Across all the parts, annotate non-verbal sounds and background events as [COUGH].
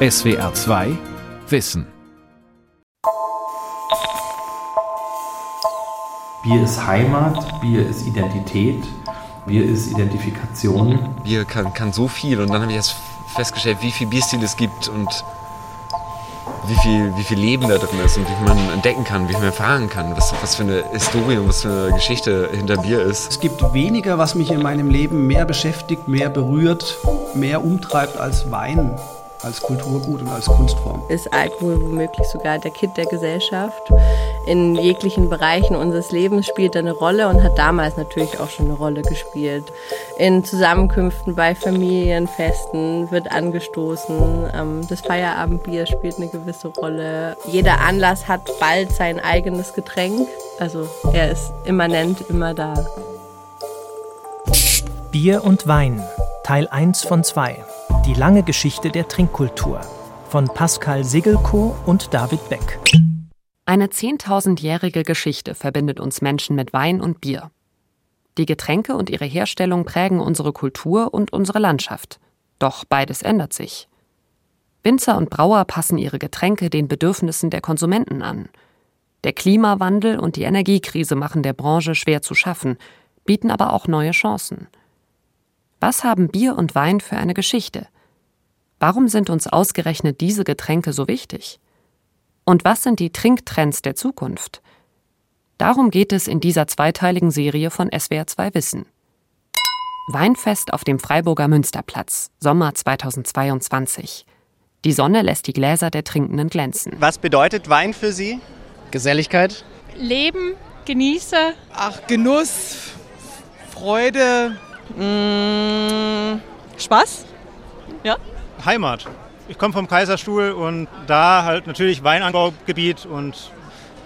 SWR 2 Wissen. Bier ist Heimat, Bier ist Identität, Bier ist Identifikation. Bier kann, kann so viel und dann habe ich erst festgestellt, wie viel Bierstil es gibt und wie viel, wie viel Leben da drin ist und wie viel man entdecken kann, wie viel man erfahren kann, was, was für eine Historie und was für eine Geschichte hinter Bier ist. Es gibt weniger, was mich in meinem Leben mehr beschäftigt, mehr berührt, mehr umtreibt als Wein als Kulturgut und als Kunstform. Ist Alkohol womöglich sogar der Kit der Gesellschaft? In jeglichen Bereichen unseres Lebens spielt er eine Rolle und hat damals natürlich auch schon eine Rolle gespielt. In Zusammenkünften bei Familienfesten wird angestoßen. Ähm, das Feierabendbier spielt eine gewisse Rolle. Jeder Anlass hat bald sein eigenes Getränk. Also er ist immanent immer da. Bier und Wein, Teil 1 von 2. Die lange Geschichte der Trinkkultur von Pascal Sigelko und David Beck. Eine zehntausendjährige Geschichte verbindet uns Menschen mit Wein und Bier. Die Getränke und ihre Herstellung prägen unsere Kultur und unsere Landschaft. Doch beides ändert sich. Winzer und Brauer passen ihre Getränke den Bedürfnissen der Konsumenten an. Der Klimawandel und die Energiekrise machen der Branche schwer zu schaffen, bieten aber auch neue Chancen. Was haben Bier und Wein für eine Geschichte? Warum sind uns ausgerechnet diese Getränke so wichtig? Und was sind die Trinktrends der Zukunft? Darum geht es in dieser zweiteiligen Serie von SWR2 Wissen. Weinfest auf dem Freiburger Münsterplatz, Sommer 2022. Die Sonne lässt die Gläser der Trinkenden glänzen. Was bedeutet Wein für Sie? Geselligkeit. Leben, genieße. Ach, Genuss, Freude. Mmh, Spaß. Ja. Heimat. Ich komme vom Kaiserstuhl und da halt natürlich Weinanbaugebiet und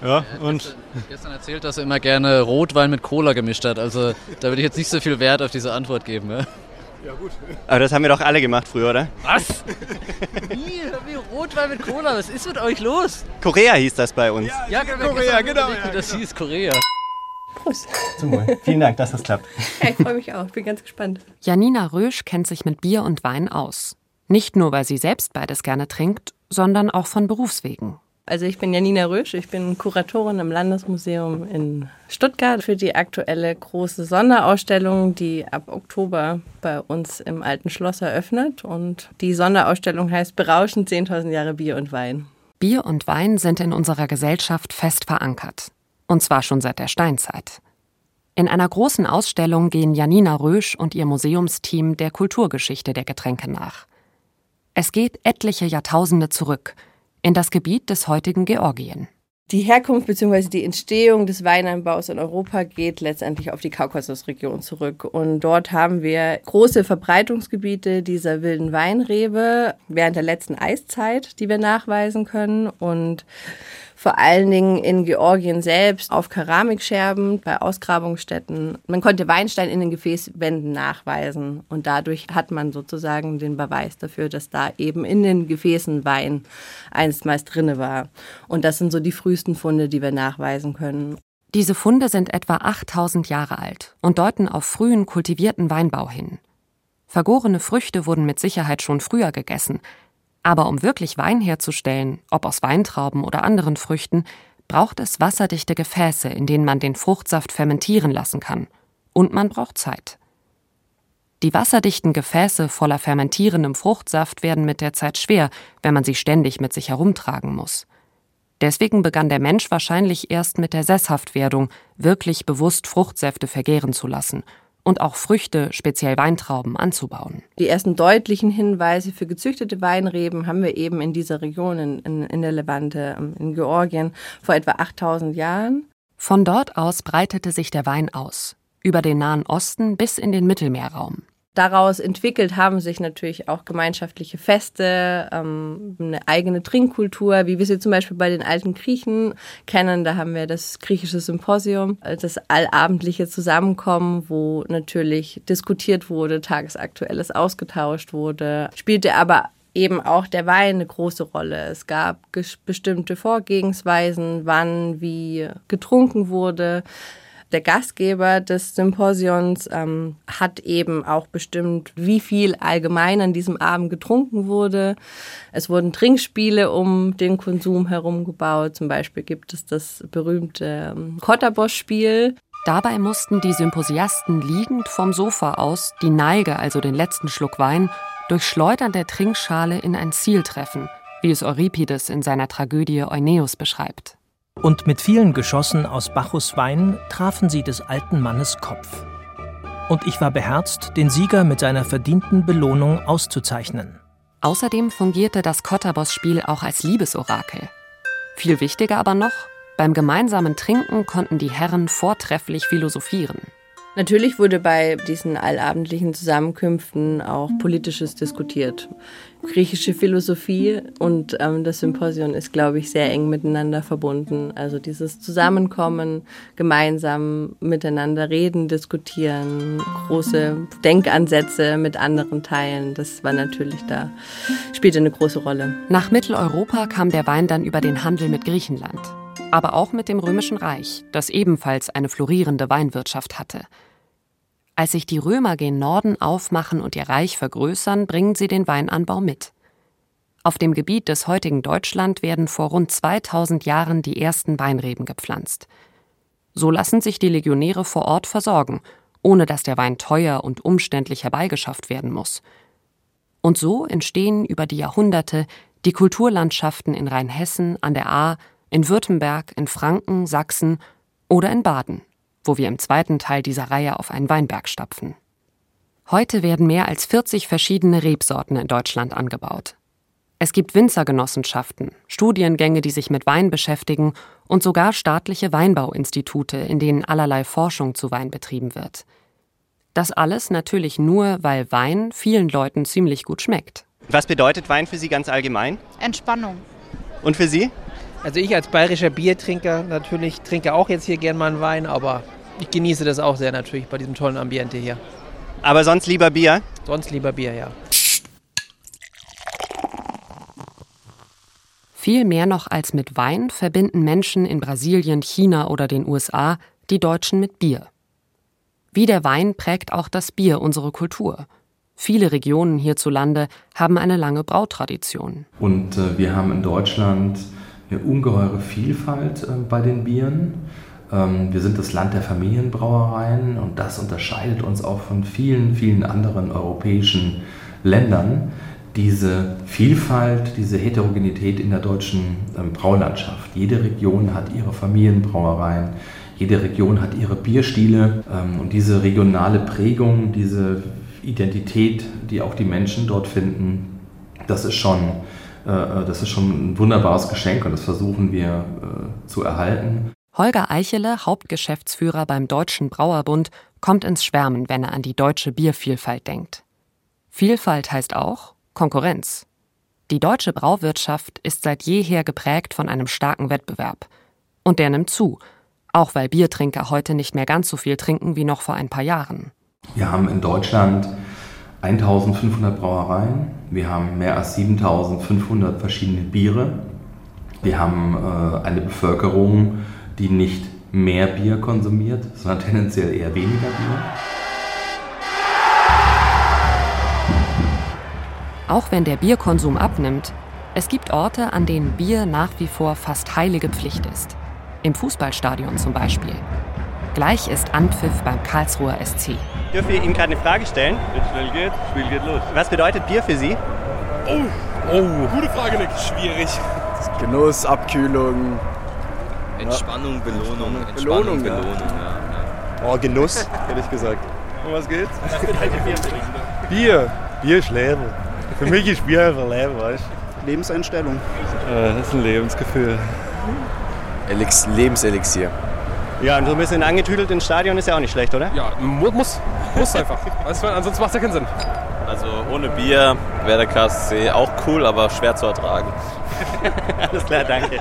ja, und gestern erzählt, dass er immer gerne Rotwein mit Cola gemischt hat. Also da würde ich jetzt nicht so viel Wert auf diese Antwort geben. Ja, ja gut. Aber das haben wir doch alle gemacht früher, oder? Was? Wie? Wie Rotwein mit Cola? Was ist mit euch los? Korea hieß das bei uns. Ja, ja Korea, genau. Überlegt, wie das hieß, Korea. Prost. Zum Wohl. Vielen Dank, dass das klappt. Ja, ich freue mich auch. Ich bin ganz gespannt. Janina Rösch kennt sich mit Bier und Wein aus. Nicht nur, weil sie selbst beides gerne trinkt, sondern auch von Berufswegen. Also ich bin Janina Rösch, ich bin Kuratorin im Landesmuseum in Stuttgart für die aktuelle große Sonderausstellung, die ab Oktober bei uns im Alten Schloss eröffnet. Und die Sonderausstellung heißt Berauschend 10.000 Jahre Bier und Wein. Bier und Wein sind in unserer Gesellschaft fest verankert. Und zwar schon seit der Steinzeit. In einer großen Ausstellung gehen Janina Rösch und ihr Museumsteam der Kulturgeschichte der Getränke nach. Es geht etliche Jahrtausende zurück in das Gebiet des heutigen Georgien. Die Herkunft bzw. die Entstehung des Weinanbaus in Europa geht letztendlich auf die Kaukasusregion zurück. Und dort haben wir große Verbreitungsgebiete dieser wilden Weinrebe während der letzten Eiszeit, die wir nachweisen können. Und vor allen Dingen in Georgien selbst auf Keramikscherben bei Ausgrabungsstätten. Man konnte Weinstein in den Gefäßwänden nachweisen und dadurch hat man sozusagen den Beweis dafür, dass da eben in den Gefäßen Wein einstmals drinne war. Und das sind so die frühesten Funde, die wir nachweisen können. Diese Funde sind etwa 8000 Jahre alt und deuten auf frühen kultivierten Weinbau hin. Vergorene Früchte wurden mit Sicherheit schon früher gegessen, aber um wirklich Wein herzustellen, ob aus Weintrauben oder anderen Früchten, braucht es wasserdichte Gefäße, in denen man den Fruchtsaft fermentieren lassen kann. Und man braucht Zeit. Die wasserdichten Gefäße voller fermentierendem Fruchtsaft werden mit der Zeit schwer, wenn man sie ständig mit sich herumtragen muss. Deswegen begann der Mensch wahrscheinlich erst mit der Sesshaftwerdung, wirklich bewusst Fruchtsäfte vergären zu lassen und auch Früchte, speziell Weintrauben, anzubauen. Die ersten deutlichen Hinweise für gezüchtete Weinreben haben wir eben in dieser Region, in, in, der Levante, ähm, in Georgien, vor etwa 8000 Jahren. Von dort aus breitete sich der Wein aus, über den Nahen Osten bis in den Mittelmeerraum. Daraus entwickelt haben sich natürlich auch gemeinschaftliche Feste, ähm, eine eigene Trinkkultur, wie wir sie zum Beispiel bei den alten Griechen kennen. Da haben wir das griechische Symposium, das allabendliche Zusammenkommen, wo natürlich diskutiert wurde, tagesaktuelles ausgetauscht wurde, spielte aber eben auch der Wein eine große Rolle. Es gab bestimmte Vorgehensweisen, wann wie getrunken wurde. Der Gastgeber des Symposions ähm, hat eben auch bestimmt, wie viel allgemein an diesem Abend getrunken wurde. Es wurden Trinkspiele um den Konsum herum gebaut. Zum Beispiel gibt es das berühmte ähm, Kotterbosch-Spiel. Dabei mussten die Symposiasten liegend vom Sofa aus die Neige, also den letzten Schluck Wein, durch Schleudern der Trinkschale in ein Ziel treffen, wie es Euripides in seiner Tragödie Euneus beschreibt. Und mit vielen Geschossen aus Bacchus Wein trafen sie des alten Mannes Kopf. Und ich war beherzt, den Sieger mit seiner verdienten Belohnung auszuzeichnen. Außerdem fungierte das Kotterboss-Spiel auch als Liebesorakel. Viel wichtiger aber noch, beim gemeinsamen Trinken konnten die Herren vortrefflich philosophieren. Natürlich wurde bei diesen allabendlichen Zusammenkünften auch Politisches diskutiert. Griechische Philosophie und ähm, das Symposion ist, glaube ich, sehr eng miteinander verbunden. Also dieses Zusammenkommen, gemeinsam miteinander reden, diskutieren, große Denkansätze mit anderen teilen, das war natürlich da, spielte eine große Rolle. Nach Mitteleuropa kam der Wein dann über den Handel mit Griechenland aber auch mit dem Römischen Reich, das ebenfalls eine florierende Weinwirtschaft hatte. Als sich die Römer gen Norden aufmachen und ihr Reich vergrößern, bringen sie den Weinanbau mit. Auf dem Gebiet des heutigen Deutschland werden vor rund 2000 Jahren die ersten Weinreben gepflanzt. So lassen sich die Legionäre vor Ort versorgen, ohne dass der Wein teuer und umständlich herbeigeschafft werden muss. Und so entstehen über die Jahrhunderte die Kulturlandschaften in Rheinhessen, an der Ahr, in Württemberg, in Franken, Sachsen oder in Baden, wo wir im zweiten Teil dieser Reihe auf einen Weinberg stapfen. Heute werden mehr als 40 verschiedene Rebsorten in Deutschland angebaut. Es gibt Winzergenossenschaften, Studiengänge, die sich mit Wein beschäftigen und sogar staatliche Weinbauinstitute, in denen allerlei Forschung zu Wein betrieben wird. Das alles natürlich nur, weil Wein vielen Leuten ziemlich gut schmeckt. Was bedeutet Wein für Sie ganz allgemein? Entspannung. Und für Sie? Also ich als bayerischer Biertrinker natürlich trinke auch jetzt hier gern mal einen Wein, aber ich genieße das auch sehr natürlich bei diesem tollen Ambiente hier. Aber sonst lieber Bier? Sonst lieber Bier, ja. Viel mehr noch als mit Wein verbinden Menschen in Brasilien, China oder den USA die Deutschen mit Bier. Wie der Wein prägt auch das Bier unsere Kultur. Viele Regionen hierzulande haben eine lange Brautradition. Und äh, wir haben in Deutschland eine ungeheure Vielfalt äh, bei den Bieren. Ähm, wir sind das Land der Familienbrauereien und das unterscheidet uns auch von vielen, vielen anderen europäischen Ländern. Diese Vielfalt, diese Heterogenität in der deutschen ähm, Braulandschaft. Jede Region hat ihre Familienbrauereien, jede Region hat ihre Bierstile ähm, und diese regionale Prägung, diese Identität, die auch die Menschen dort finden, das ist schon das ist schon ein wunderbares Geschenk und das versuchen wir äh, zu erhalten. Holger Eichele, Hauptgeschäftsführer beim Deutschen Brauerbund, kommt ins Schwärmen, wenn er an die deutsche Biervielfalt denkt. Vielfalt heißt auch Konkurrenz. Die deutsche Brauwirtschaft ist seit jeher geprägt von einem starken Wettbewerb. Und der nimmt zu, auch weil Biertrinker heute nicht mehr ganz so viel trinken wie noch vor ein paar Jahren. Wir haben in Deutschland 1500 Brauereien, wir haben mehr als 7500 verschiedene Biere, wir haben äh, eine Bevölkerung, die nicht mehr Bier konsumiert, sondern tendenziell eher weniger Bier. Auch wenn der Bierkonsum abnimmt, es gibt Orte, an denen Bier nach wie vor fast heilige Pflicht ist. Im Fußballstadion zum Beispiel. Gleich ist Anpfiff beim Karlsruher SC. Dürfen wir Ihnen gerade eine Frage stellen? Wenn es schnell geht, Spiel geht los. Was bedeutet Bier für Sie? Oh, oh. Gute Frage, Nick. Schwierig. Genuss, Abkühlung. Entspannung. Belohnung. Entspannung, Belohnung, Belohnung, ja. ja. Oh, Genuss, hätte ich gesagt. Und was geht's? Bier. Bier ist Leben. Für mich ist Bier einfach Leben, weißt du? Lebenseinstellung. Äh, das ist ein Lebensgefühl. Elix Lebenselixier. Ja, und so ein bisschen angetüdelt ins Stadion ist ja auch nicht schlecht, oder? Ja, muss, muss einfach. Weißt du, ansonsten macht es ja keinen Sinn. Also ohne Bier wäre der KSC auch cool, aber schwer zu ertragen. [LAUGHS] Alles klar, danke.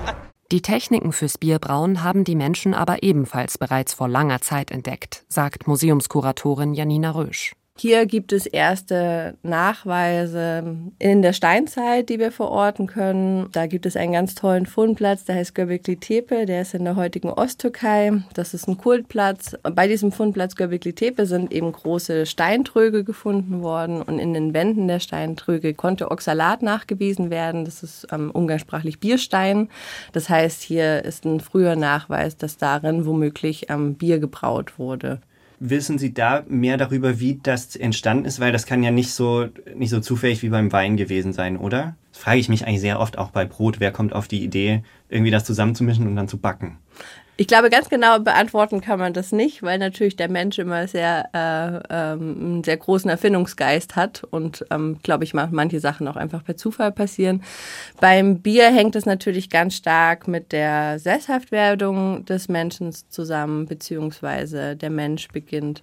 Die Techniken fürs Bierbrauen haben die Menschen aber ebenfalls bereits vor langer Zeit entdeckt, sagt Museumskuratorin Janina Rösch. Hier gibt es erste Nachweise in der Steinzeit, die wir verorten können. Da gibt es einen ganz tollen Fundplatz, der heißt Göbekli Tepe, der ist in der heutigen Osttürkei. Das ist ein Kultplatz. Bei diesem Fundplatz Göbekli Tepe sind eben große Steintröge gefunden worden und in den Wänden der Steintröge konnte Oxalat nachgewiesen werden. Das ist ähm, umgangssprachlich Bierstein. Das heißt, hier ist ein früher Nachweis, dass darin womöglich ähm, Bier gebraut wurde. Wissen Sie da mehr darüber, wie das entstanden ist? Weil das kann ja nicht so, nicht so zufällig wie beim Wein gewesen sein, oder? Das frage ich mich eigentlich sehr oft auch bei Brot. Wer kommt auf die Idee, irgendwie das zusammenzumischen und dann zu backen? Ich glaube, ganz genau beantworten kann man das nicht, weil natürlich der Mensch immer sehr, äh, ähm, einen sehr großen Erfindungsgeist hat und, ähm, glaube ich, manche Sachen auch einfach per Zufall passieren. Beim Bier hängt es natürlich ganz stark mit der Sesshaftwerdung des Menschen zusammen, beziehungsweise der Mensch beginnt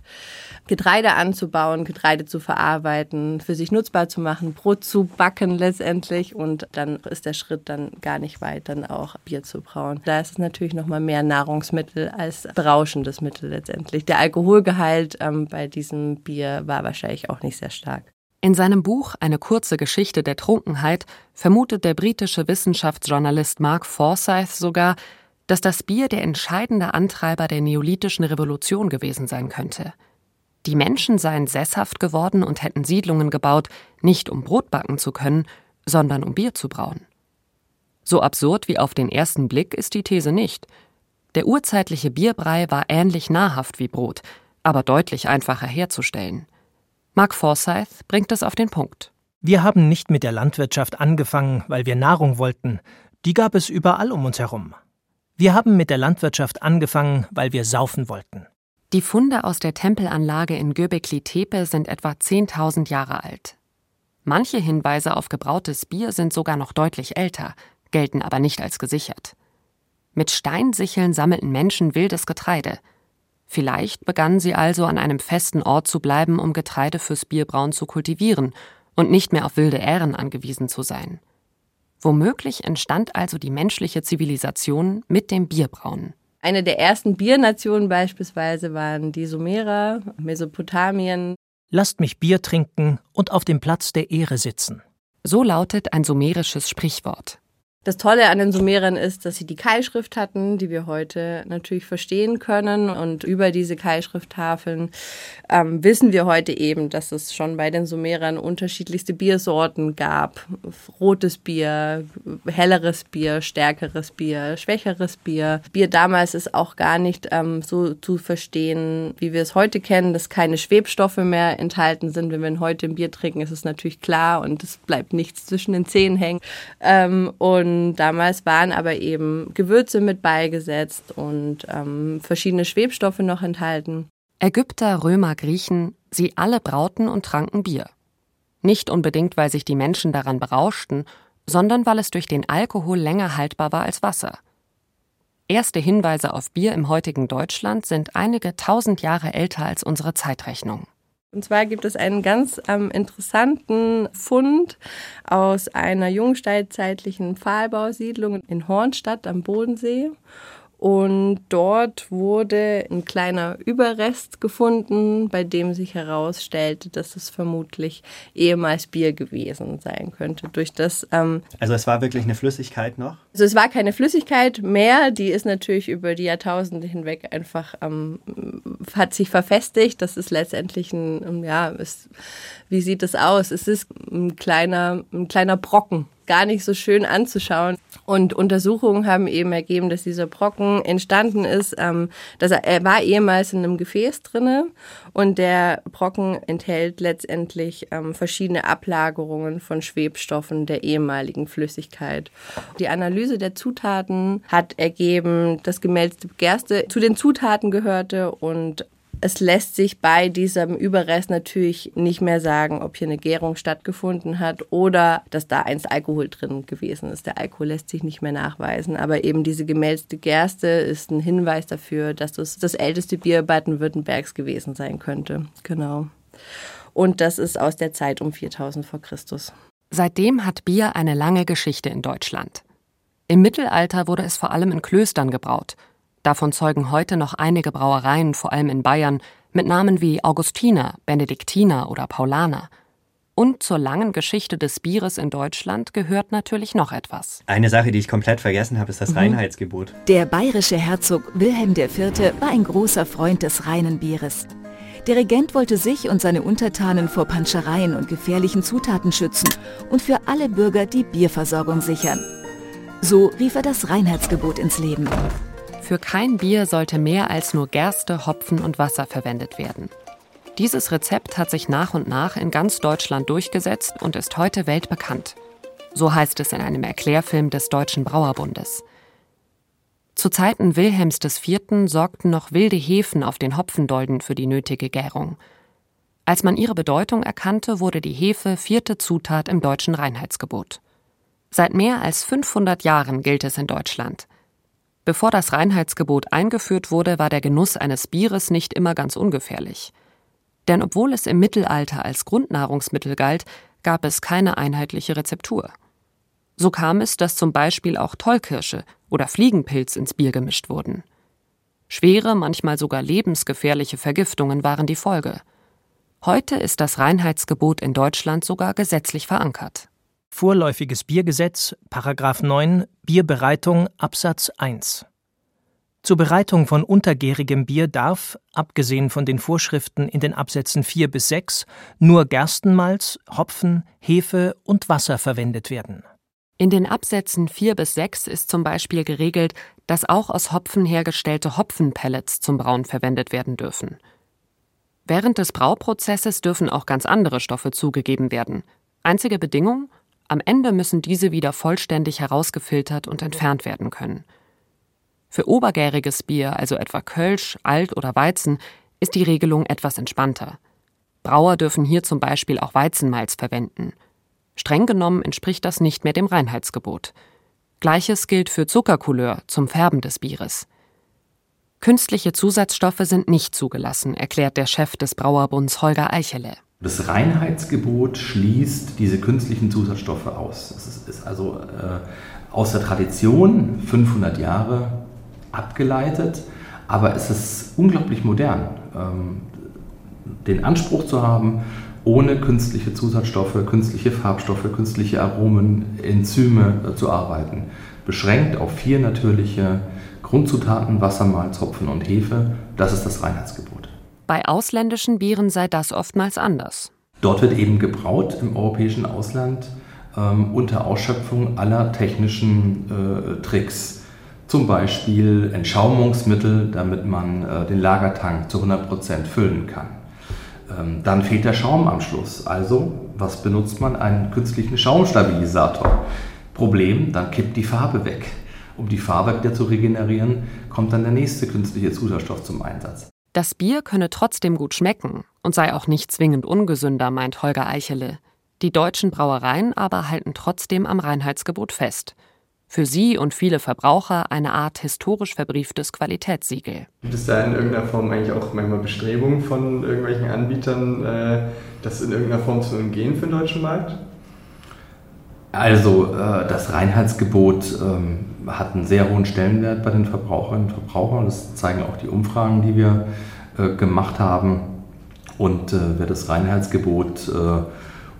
Getreide anzubauen, Getreide zu verarbeiten, für sich nutzbar zu machen, Brot zu backen letztendlich und dann ist der Schritt dann gar nicht weit, dann auch Bier zu brauen. Da ist es natürlich nochmal mehr Nahrung Nahrungsmittel als berauschendes Mittel letztendlich. Der Alkoholgehalt ähm, bei diesem Bier war wahrscheinlich auch nicht sehr stark. In seinem Buch Eine kurze Geschichte der Trunkenheit vermutet der britische Wissenschaftsjournalist Mark Forsyth sogar, dass das Bier der entscheidende Antreiber der neolithischen Revolution gewesen sein könnte. Die Menschen seien sesshaft geworden und hätten Siedlungen gebaut, nicht um Brot backen zu können, sondern um Bier zu brauen. So absurd wie auf den ersten Blick ist die These nicht. Der urzeitliche Bierbrei war ähnlich nahrhaft wie Brot, aber deutlich einfacher herzustellen. Mark Forsyth bringt es auf den Punkt. Wir haben nicht mit der Landwirtschaft angefangen, weil wir Nahrung wollten. Die gab es überall um uns herum. Wir haben mit der Landwirtschaft angefangen, weil wir saufen wollten. Die Funde aus der Tempelanlage in Göbekli Tepe sind etwa 10.000 Jahre alt. Manche Hinweise auf gebrautes Bier sind sogar noch deutlich älter, gelten aber nicht als gesichert. Mit Steinsicheln sammelten Menschen wildes Getreide. Vielleicht begannen sie also an einem festen Ort zu bleiben, um Getreide fürs Bierbrauen zu kultivieren und nicht mehr auf wilde Ähren angewiesen zu sein. Womöglich entstand also die menschliche Zivilisation mit dem Bierbrauen. Eine der ersten Biernationen beispielsweise waren die Sumerer, Mesopotamien. Lasst mich Bier trinken und auf dem Platz der Ehre sitzen. So lautet ein sumerisches Sprichwort. Das Tolle an den Sumerern ist, dass sie die Keilschrift hatten, die wir heute natürlich verstehen können. Und über diese Keilschrifttafeln ähm, wissen wir heute eben, dass es schon bei den Sumerern unterschiedlichste Biersorten gab. Rotes Bier, helleres Bier, stärkeres Bier, schwächeres Bier. Bier damals ist auch gar nicht ähm, so zu verstehen, wie wir es heute kennen, dass keine Schwebstoffe mehr enthalten sind. Wenn wir heute ein Bier trinken, ist es natürlich klar und es bleibt nichts zwischen den Zähnen hängen. Ähm, und damals waren aber eben Gewürze mit beigesetzt und ähm, verschiedene Schwebstoffe noch enthalten. Ägypter, Römer, Griechen, sie alle brauten und tranken Bier. Nicht unbedingt, weil sich die Menschen daran berauschten, sondern weil es durch den Alkohol länger haltbar war als Wasser. Erste Hinweise auf Bier im heutigen Deutschland sind einige tausend Jahre älter als unsere Zeitrechnung. Und zwar gibt es einen ganz ähm, interessanten Fund aus einer jungsteinzeitlichen Pfahlbausiedlung in Hornstadt am Bodensee. Und dort wurde ein kleiner Überrest gefunden, bei dem sich herausstellte, dass es vermutlich ehemals Bier gewesen sein könnte. Durch das. Ähm, also es war wirklich eine Flüssigkeit noch? Also es war keine Flüssigkeit mehr, die ist natürlich über die Jahrtausende hinweg einfach ähm, hat sich verfestigt. Das ist letztendlich ein, ja, ist, wie sieht es aus? Es ist ein kleiner, ein kleiner Brocken gar nicht so schön anzuschauen. Und Untersuchungen haben eben ergeben, dass dieser Brocken entstanden ist, ähm, dass er, er war ehemals in einem Gefäß drinne und der Brocken enthält letztendlich ähm, verschiedene Ablagerungen von Schwebstoffen der ehemaligen Flüssigkeit. Die Analyse der Zutaten hat ergeben, dass gemälzte Gerste zu den Zutaten gehörte und es lässt sich bei diesem Überrest natürlich nicht mehr sagen, ob hier eine Gärung stattgefunden hat oder dass da einst Alkohol drin gewesen ist. Der Alkohol lässt sich nicht mehr nachweisen, aber eben diese gemälzte Gerste ist ein Hinweis dafür, dass das das älteste Bier Baden-Württembergs gewesen sein könnte. Genau. Und das ist aus der Zeit um 4000 vor Christus. Seitdem hat Bier eine lange Geschichte in Deutschland. Im Mittelalter wurde es vor allem in Klöstern gebraut – Davon zeugen heute noch einige Brauereien, vor allem in Bayern, Mit Namen wie Augustiner, Benediktiner oder Paulaner. Und zur langen Geschichte des Bieres in Deutschland gehört natürlich noch etwas. Eine Sache, die ich komplett vergessen habe, ist das Mhm. Reinheitsgebot. Der bayerische Herzog Wilhelm IV. war ein großer Freund des reinen Bieres. Der Regent wollte sich und seine Untertanen vor Panschereien und gefährlichen Zutaten schützen und für alle Bürger die Bierversorgung sichern. So rief er das Reinheitsgebot ins Leben. Für kein Bier sollte mehr als nur Gerste, Hopfen und Wasser verwendet werden. Dieses Rezept hat sich nach und nach in ganz Deutschland durchgesetzt und ist heute weltbekannt. So heißt es in einem Erklärfilm des Deutschen Brauerbundes. Zu Zeiten Wilhelms IV. sorgten noch wilde Hefen auf den Hopfendolden für die nötige Gärung. Als man ihre Bedeutung erkannte, wurde die Hefe vierte Zutat im deutschen Reinheitsgebot. Seit mehr als 500 Jahren gilt es in Deutschland. Bevor das Reinheitsgebot eingeführt wurde, war der Genuss eines Bieres nicht immer ganz ungefährlich. Denn obwohl es im Mittelalter als Grundnahrungsmittel galt, gab es keine einheitliche Rezeptur. So kam es, dass zum Beispiel auch Tollkirsche oder Fliegenpilz ins Bier gemischt wurden. Schwere, manchmal sogar lebensgefährliche Vergiftungen waren die Folge. Heute ist das Reinheitsgebot in Deutschland sogar gesetzlich verankert. Vorläufiges Biergesetz, Paragraph 9, Bierbereitung, Absatz 1. Zur Bereitung von untergärigem Bier darf, abgesehen von den Vorschriften in den Absätzen 4 bis 6, nur Gerstenmalz, Hopfen, Hefe und Wasser verwendet werden. In den Absätzen 4 bis 6 ist zum Beispiel geregelt, dass auch aus Hopfen hergestellte Hopfenpellets zum Brauen verwendet werden dürfen. Während des Brauprozesses dürfen auch ganz andere Stoffe zugegeben werden. Einzige Bedingung, am Ende müssen diese wieder vollständig herausgefiltert und entfernt werden können. Für obergäriges Bier, also etwa Kölsch, Alt oder Weizen, ist die Regelung etwas entspannter. Brauer dürfen hier zum Beispiel auch Weizenmalz verwenden. Streng genommen entspricht das nicht mehr dem Reinheitsgebot. Gleiches gilt für Zuckercouleur zum Färben des Bieres. Künstliche Zusatzstoffe sind nicht zugelassen, erklärt der Chef des Brauerbunds Holger Eichele. Das Reinheitsgebot schließt diese künstlichen Zusatzstoffe aus. Es ist, ist also äh, aus der Tradition 500 Jahre abgeleitet, aber es ist unglaublich modern, ähm, den Anspruch zu haben, ohne künstliche Zusatzstoffe, künstliche Farbstoffe, künstliche Aromen, Enzyme äh, zu arbeiten. Beschränkt auf vier natürliche Grundzutaten, Wasser, Malz, Hopfen und Hefe. Das ist das Reinheitsgebot. Bei ausländischen Bieren sei das oftmals anders. Dort wird eben gebraut im europäischen Ausland ähm, unter Ausschöpfung aller technischen äh, Tricks. Zum Beispiel Entschaumungsmittel, damit man äh, den Lagertank zu 100% füllen kann. Ähm, dann fehlt der Schaum am Schluss. Also, was benutzt man? Einen künstlichen Schaumstabilisator. Problem, dann kippt die Farbe weg. Um die Farbe wieder zu regenerieren, kommt dann der nächste künstliche Zusatzstoff zum Einsatz. Das Bier könne trotzdem gut schmecken und sei auch nicht zwingend ungesünder, meint Holger Eichele. Die deutschen Brauereien aber halten trotzdem am Reinheitsgebot fest. Für sie und viele Verbraucher eine Art historisch verbrieftes Qualitätssiegel. Gibt es da in irgendeiner Form eigentlich auch manchmal Bestrebungen von irgendwelchen Anbietern, äh, das in irgendeiner Form zu umgehen für den deutschen Markt? Also äh, das Reinheitsgebot ähm, hat einen sehr hohen Stellenwert bei den Verbraucherinnen und Verbrauchern. Das zeigen auch die Umfragen, die wir äh, gemacht haben. Und äh, wer das Reinheitsgebot äh,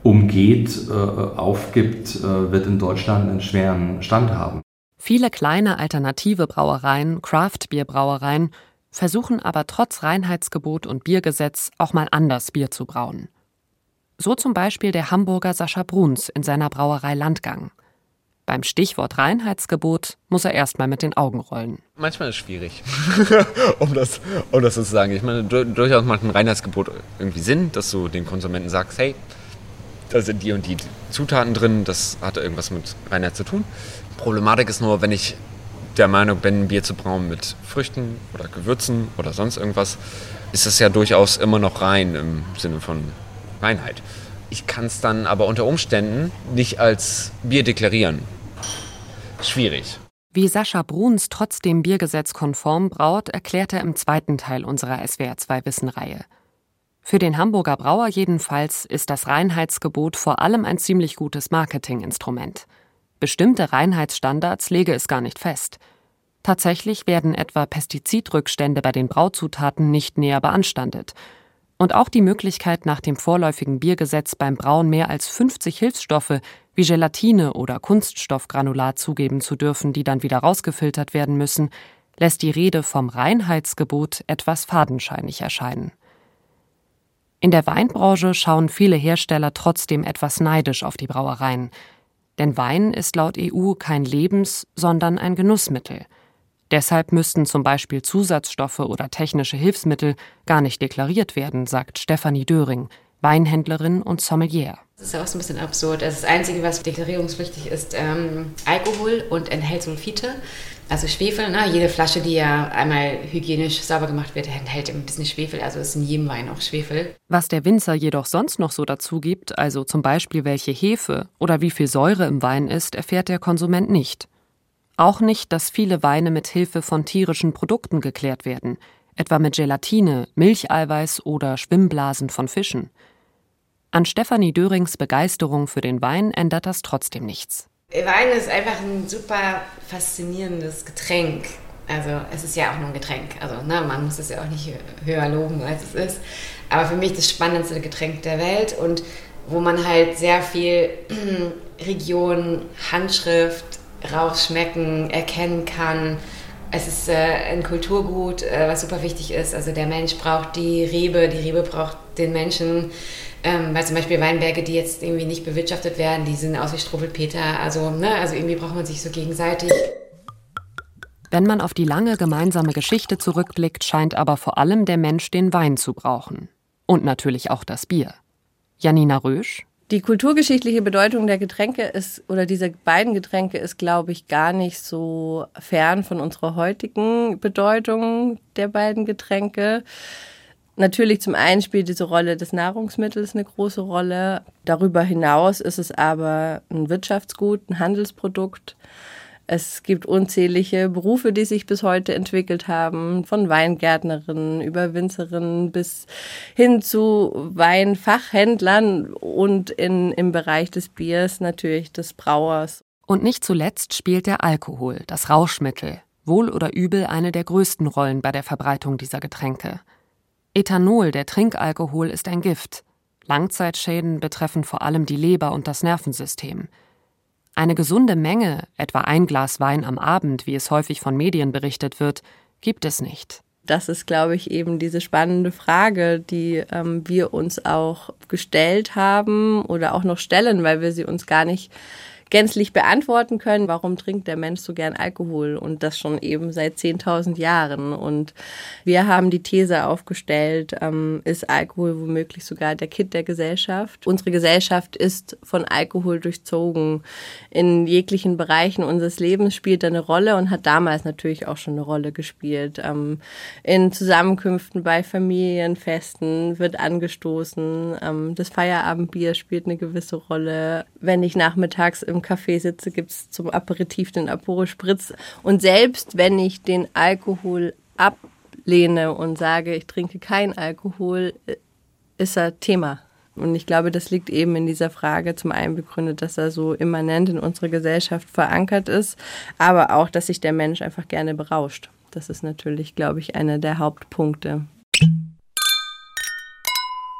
umgeht, äh, aufgibt, wird in Deutschland einen schweren Stand haben. Viele kleine alternative Brauereien, Craft-Bier-Brauereien, versuchen aber trotz Reinheitsgebot und Biergesetz auch mal anders Bier zu brauen. So zum Beispiel der Hamburger Sascha Bruns in seiner Brauerei Landgang. Beim Stichwort Reinheitsgebot muss er erstmal mit den Augen rollen. Manchmal ist es schwierig, [LAUGHS] um, das, um das so zu sagen. Ich meine, du, durchaus macht ein Reinheitsgebot irgendwie Sinn, dass du den Konsumenten sagst, hey, da sind die und die Zutaten drin, das hat irgendwas mit Reinheit zu tun. Problematik ist nur, wenn ich der Meinung bin, Bier zu brauen mit Früchten oder Gewürzen oder sonst irgendwas, ist es ja durchaus immer noch rein im Sinne von Reinheit. Ich kann es dann aber unter Umständen nicht als Bier deklarieren. Schwierig. Wie Sascha Bruns trotzdem biergesetzkonform braut, erklärt er im zweiten Teil unserer SWR2-Wissen-Reihe. Für den Hamburger Brauer jedenfalls ist das Reinheitsgebot vor allem ein ziemlich gutes Marketinginstrument. Bestimmte Reinheitsstandards lege es gar nicht fest. Tatsächlich werden etwa Pestizidrückstände bei den Brauzutaten nicht näher beanstandet. Und auch die Möglichkeit, nach dem vorläufigen Biergesetz beim Brauen mehr als 50 Hilfsstoffe wie Gelatine oder Kunststoffgranulat zugeben zu dürfen, die dann wieder rausgefiltert werden müssen, lässt die Rede vom Reinheitsgebot etwas fadenscheinig erscheinen. In der Weinbranche schauen viele Hersteller trotzdem etwas neidisch auf die Brauereien. Denn Wein ist laut EU kein Lebens-, sondern ein Genussmittel. Deshalb müssten zum Beispiel Zusatzstoffe oder technische Hilfsmittel gar nicht deklariert werden, sagt Stefanie Döring, Weinhändlerin und Sommelier. Das ist ja auch so ein bisschen absurd. Also das Einzige, was deklarierungspflichtig ist, ähm, Alkohol und enthält Sulfite. Also Schwefel, ne? jede Flasche, die ja einmal hygienisch sauber gemacht wird, enthält ein bisschen Schwefel, also ist in jedem Wein auch Schwefel. Was der Winzer jedoch sonst noch so dazu gibt, also zum Beispiel welche Hefe oder wie viel Säure im Wein ist, erfährt der Konsument nicht. Auch nicht, dass viele Weine mit Hilfe von tierischen Produkten geklärt werden, etwa mit Gelatine, Milcheiweiß oder Schwimmblasen von Fischen. An Stefanie Dörings Begeisterung für den Wein ändert das trotzdem nichts. Wein ist einfach ein super faszinierendes Getränk. Also es ist ja auch nur ein Getränk. Also ne, man muss es ja auch nicht höher loben, als es ist. Aber für mich das spannendste Getränk der Welt und wo man halt sehr viel [CLEARS THROAT] Region, Handschrift, rausschmecken, erkennen kann. Es ist äh, ein Kulturgut, äh, was super wichtig ist. Also der Mensch braucht die Rebe, die Rebe braucht den Menschen. Ähm, weil zum Beispiel Weinberge, die jetzt irgendwie nicht bewirtschaftet werden, die sind aus wie Struwwelpeter. Also, ne, also irgendwie braucht man sich so gegenseitig. Wenn man auf die lange gemeinsame Geschichte zurückblickt, scheint aber vor allem der Mensch den Wein zu brauchen. Und natürlich auch das Bier. Janina Rösch. Die kulturgeschichtliche Bedeutung der Getränke ist, oder dieser beiden Getränke ist, glaube ich, gar nicht so fern von unserer heutigen Bedeutung der beiden Getränke. Natürlich zum einen spielt diese Rolle des Nahrungsmittels eine große Rolle. Darüber hinaus ist es aber ein Wirtschaftsgut, ein Handelsprodukt. Es gibt unzählige Berufe, die sich bis heute entwickelt haben, von Weingärtnerinnen über Winzerinnen bis hin zu Weinfachhändlern und in, im Bereich des Biers natürlich des Brauers. Und nicht zuletzt spielt der Alkohol, das Rauschmittel, wohl oder übel eine der größten Rollen bei der Verbreitung dieser Getränke. Ethanol, der Trinkalkohol, ist ein Gift. Langzeitschäden betreffen vor allem die Leber und das Nervensystem. Eine gesunde Menge, etwa ein Glas Wein am Abend, wie es häufig von Medien berichtet wird, gibt es nicht. Das ist, glaube ich, eben diese spannende Frage, die ähm, wir uns auch gestellt haben oder auch noch stellen, weil wir sie uns gar nicht gänzlich beantworten können, warum trinkt der Mensch so gern Alkohol und das schon eben seit 10.000 Jahren. Und wir haben die These aufgestellt, ähm, ist Alkohol womöglich sogar der Kit der Gesellschaft. Unsere Gesellschaft ist von Alkohol durchzogen. In jeglichen Bereichen unseres Lebens spielt er eine Rolle und hat damals natürlich auch schon eine Rolle gespielt. Ähm, in Zusammenkünften bei Familienfesten wird angestoßen. Ähm, das Feierabendbier spielt eine gewisse Rolle. Wenn ich nachmittags im Café sitze, gibt es zum Aperitif den Aperol Spritz. Und selbst wenn ich den Alkohol ablehne und sage, ich trinke keinen Alkohol, ist er Thema. Und ich glaube, das liegt eben in dieser Frage zum einen begründet, dass er so immanent in unserer Gesellschaft verankert ist, aber auch, dass sich der Mensch einfach gerne berauscht. Das ist natürlich, glaube ich, einer der Hauptpunkte.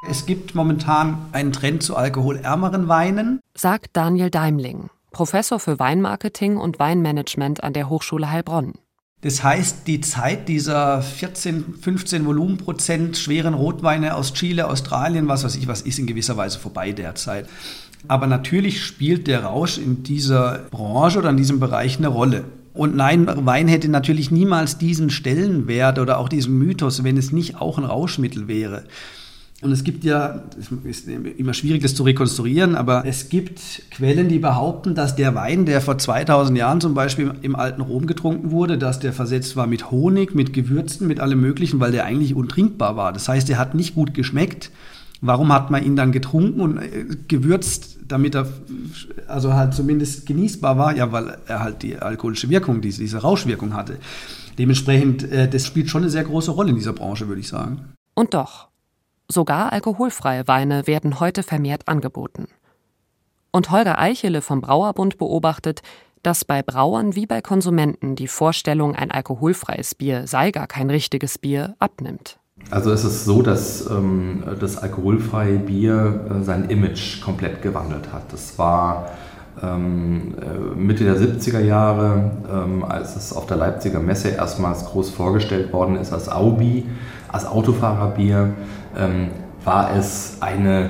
Es gibt momentan einen Trend zu alkoholärmeren Weinen, sagt Daniel Daimling, Professor für Weinmarketing und Weinmanagement an der Hochschule Heilbronn. Das heißt, die Zeit dieser 14, 15 Volumenprozent schweren Rotweine aus Chile, Australien, was weiß ich, was ist in gewisser Weise vorbei derzeit. Aber natürlich spielt der Rausch in dieser Branche oder in diesem Bereich eine Rolle. Und nein, Wein hätte natürlich niemals diesen Stellenwert oder auch diesen Mythos, wenn es nicht auch ein Rauschmittel wäre. Und es gibt ja, es ist immer schwierig, das zu rekonstruieren, aber es gibt Quellen, die behaupten, dass der Wein, der vor 2000 Jahren zum Beispiel im alten Rom getrunken wurde, dass der versetzt war mit Honig, mit Gewürzen, mit allem Möglichen, weil der eigentlich untrinkbar war. Das heißt, er hat nicht gut geschmeckt. Warum hat man ihn dann getrunken und äh, gewürzt, damit er also halt zumindest genießbar war? Ja, weil er halt die alkoholische Wirkung, diese, diese Rauschwirkung hatte. Dementsprechend, äh, das spielt schon eine sehr große Rolle in dieser Branche, würde ich sagen. Und doch. Sogar alkoholfreie Weine werden heute vermehrt angeboten. Und Holger Eichele vom Brauerbund beobachtet, dass bei Brauern wie bei Konsumenten die Vorstellung, ein alkoholfreies Bier sei gar kein richtiges Bier, abnimmt. Also es ist so, dass ähm, das alkoholfreie Bier äh, sein Image komplett gewandelt hat. Das war ähm, äh, Mitte der 70er Jahre, ähm, als es auf der Leipziger Messe erstmals groß vorgestellt worden ist als Aubi, als Autofahrerbier, ähm, war es eine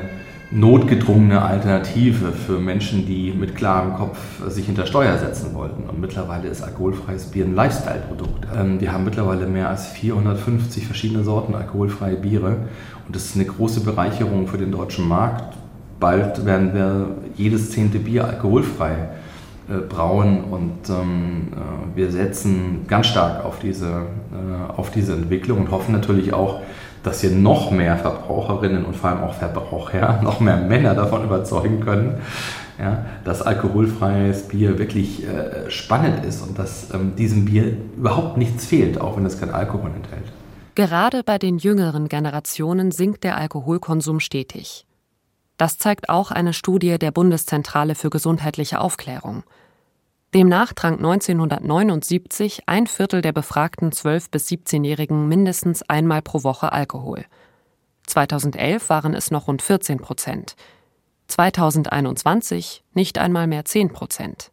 notgedrungene Alternative für Menschen, die mit klarem Kopf sich hinter Steuer setzen wollten. Und mittlerweile ist alkoholfreies Bier ein Lifestyle-Produkt. Ähm, wir haben mittlerweile mehr als 450 verschiedene Sorten alkoholfreie Biere und das ist eine große Bereicherung für den deutschen Markt. Bald werden wir jedes zehnte Bier alkoholfrei äh, brauen und ähm, äh, wir setzen ganz stark auf diese, äh, auf diese Entwicklung und hoffen natürlich auch, dass wir noch mehr Verbraucherinnen und vor allem auch Verbraucher, [LAUGHS] noch mehr Männer davon überzeugen können, ja, dass alkoholfreies Bier wirklich äh, spannend ist und dass ähm, diesem Bier überhaupt nichts fehlt, auch wenn es kein Alkohol enthält. Gerade bei den jüngeren Generationen sinkt der Alkoholkonsum stetig. Das zeigt auch eine Studie der Bundeszentrale für gesundheitliche Aufklärung. Demnach trank 1979 ein Viertel der befragten 12- bis 17-Jährigen mindestens einmal pro Woche Alkohol. 2011 waren es noch rund 14 Prozent. 2021 nicht einmal mehr 10 Prozent.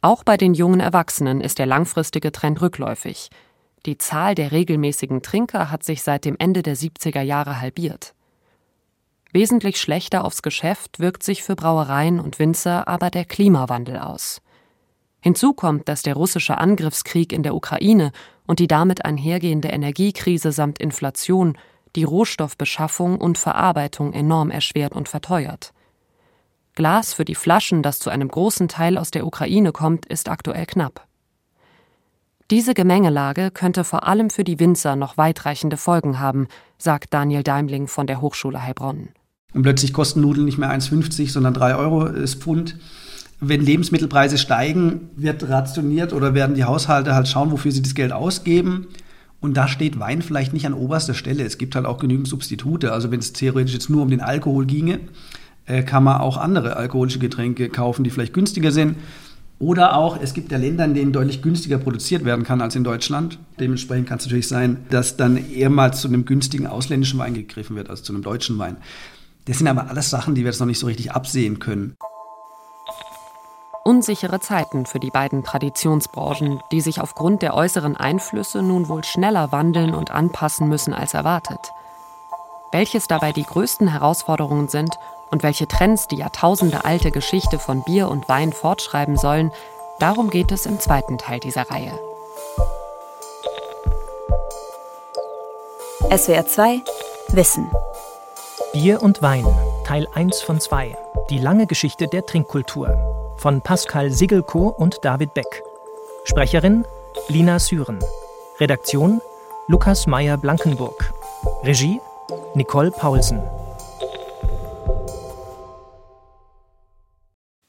Auch bei den jungen Erwachsenen ist der langfristige Trend rückläufig. Die Zahl der regelmäßigen Trinker hat sich seit dem Ende der 70er Jahre halbiert. Wesentlich schlechter aufs Geschäft wirkt sich für Brauereien und Winzer aber der Klimawandel aus. Hinzu kommt, dass der russische Angriffskrieg in der Ukraine und die damit einhergehende Energiekrise samt Inflation die Rohstoffbeschaffung und Verarbeitung enorm erschwert und verteuert. Glas für die Flaschen, das zu einem großen Teil aus der Ukraine kommt, ist aktuell knapp. Diese Gemengelage könnte vor allem für die Winzer noch weitreichende Folgen haben, sagt Daniel Daimling von der Hochschule Heilbronn. Und plötzlich kosten Nudeln nicht mehr 1,50, sondern 3 Euro das Pfund wenn Lebensmittelpreise steigen, wird rationiert oder werden die Haushalte halt schauen, wofür sie das Geld ausgeben. Und da steht Wein vielleicht nicht an oberster Stelle. Es gibt halt auch genügend Substitute. Also wenn es theoretisch jetzt nur um den Alkohol ginge, äh, kann man auch andere alkoholische Getränke kaufen, die vielleicht günstiger sind. Oder auch, es gibt ja Länder, in denen deutlich günstiger produziert werden kann als in Deutschland. Dementsprechend kann es natürlich sein, dass dann eher mal zu einem günstigen ausländischen Wein gegriffen wird als zu einem deutschen Wein. Das sind aber alles Sachen, die wir jetzt noch nicht so richtig absehen können unsichere Zeiten für die beiden Traditionsbranchen, die sich aufgrund der äußeren Einflüsse nun wohl schneller wandeln und anpassen müssen als erwartet. Welches dabei die größten Herausforderungen sind und welche Trends die Jahrtausende alte Geschichte von Bier und Wein fortschreiben sollen, darum geht es im zweiten Teil dieser Reihe. SWR 2 Wissen Bier und Wein, Teil 1 von 2. Die lange Geschichte der Trinkkultur von Pascal Sigelko und David Beck. Sprecherin Lina Süren. Redaktion Lukas Meyer-Blankenburg. Regie Nicole Paulsen.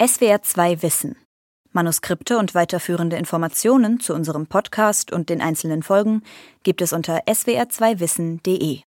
SWR 2 Wissen. Manuskripte und weiterführende Informationen zu unserem Podcast und den einzelnen Folgen gibt es unter swr2wissen.de.